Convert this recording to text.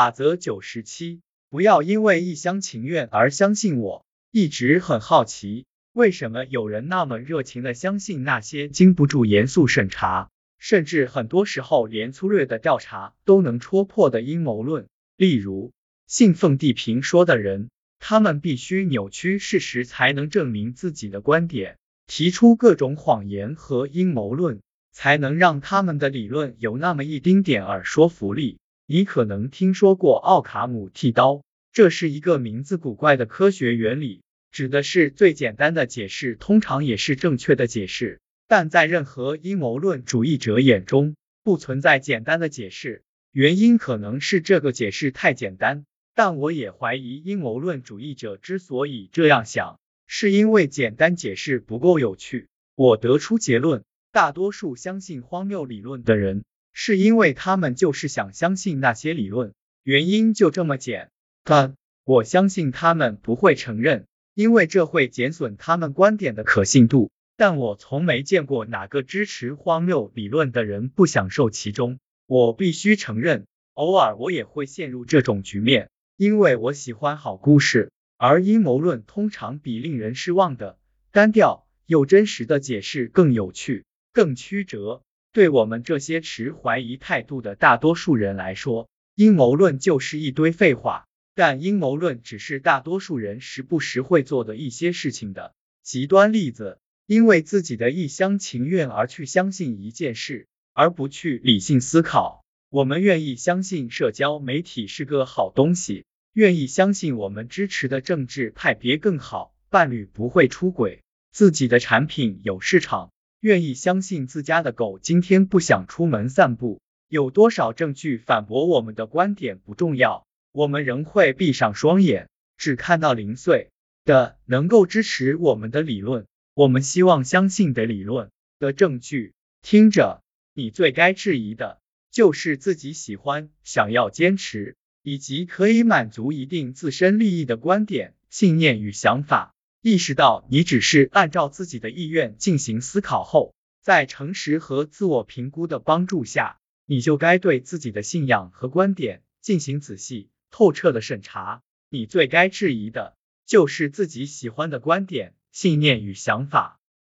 法则九十七，不要因为一厢情愿而相信我。一直很好奇，为什么有人那么热情的相信那些经不住严肃审查，甚至很多时候连粗略的调查都能戳破的阴谋论？例如，信奉地平说的人，他们必须扭曲事实才能证明自己的观点，提出各种谎言和阴谋论，才能让他们的理论有那么一丁点儿说服力。你可能听说过奥卡姆剃刀，这是一个名字古怪的科学原理，指的是最简单的解释，通常也是正确的解释。但在任何阴谋论主义者眼中，不存在简单的解释，原因可能是这个解释太简单。但我也怀疑阴谋论主义者之所以这样想，是因为简单解释不够有趣。我得出结论，大多数相信荒谬理论的人。是因为他们就是想相信那些理论，原因就这么简单。我相信他们不会承认，因为这会减损他们观点的可信度。但我从没见过哪个支持荒谬理论的人不享受其中。我必须承认，偶尔我也会陷入这种局面，因为我喜欢好故事，而阴谋论通常比令人失望的单调又真实的解释更有趣、更曲折。对我们这些持怀疑态度的大多数人来说，阴谋论就是一堆废话。但阴谋论只是大多数人时不时会做的一些事情的极端例子。因为自己的一厢情愿而去相信一件事，而不去理性思考。我们愿意相信社交媒体是个好东西，愿意相信我们支持的政治派别更好，伴侣不会出轨，自己的产品有市场。愿意相信自家的狗今天不想出门散步，有多少证据反驳我们的观点不重要，我们仍会闭上双眼，只看到零碎的能够支持我们的理论，我们希望相信的理论的证据。听着，你最该质疑的就是自己喜欢、想要坚持以及可以满足一定自身利益的观点、信念与想法。意识到你只是按照自己的意愿进行思考后，在诚实和自我评估的帮助下，你就该对自己的信仰和观点进行仔细、透彻的审查。你最该质疑的就是自己喜欢的观点、信念与想法。